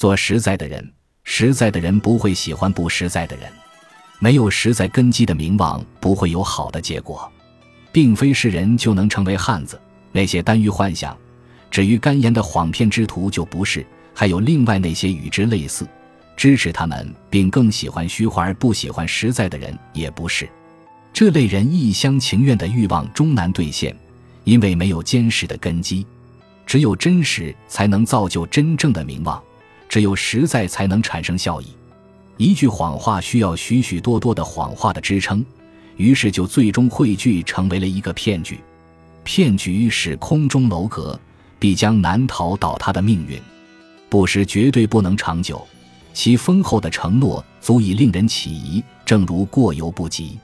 做实在的人，实在的人不会喜欢不实在的人。没有实在根基的名望，不会有好的结果。并非是人就能成为汉子。那些耽于幻想、止于干言的谎骗之徒就不是。还有另外那些与之类似、支持他们并更喜欢虚华而不喜欢实在的人，也不是。这类人一厢情愿的欲望终难兑现，因为没有坚实的根基。只有真实才能造就真正的名望，只有实在才能产生效益。一句谎话需要许许多多的谎话的支撑，于是就最终汇聚成为了一个骗局。骗局是空中楼阁，必将难逃倒塌的命运。不实绝对不能长久，其丰厚的承诺足以令人起疑，正如过犹不及。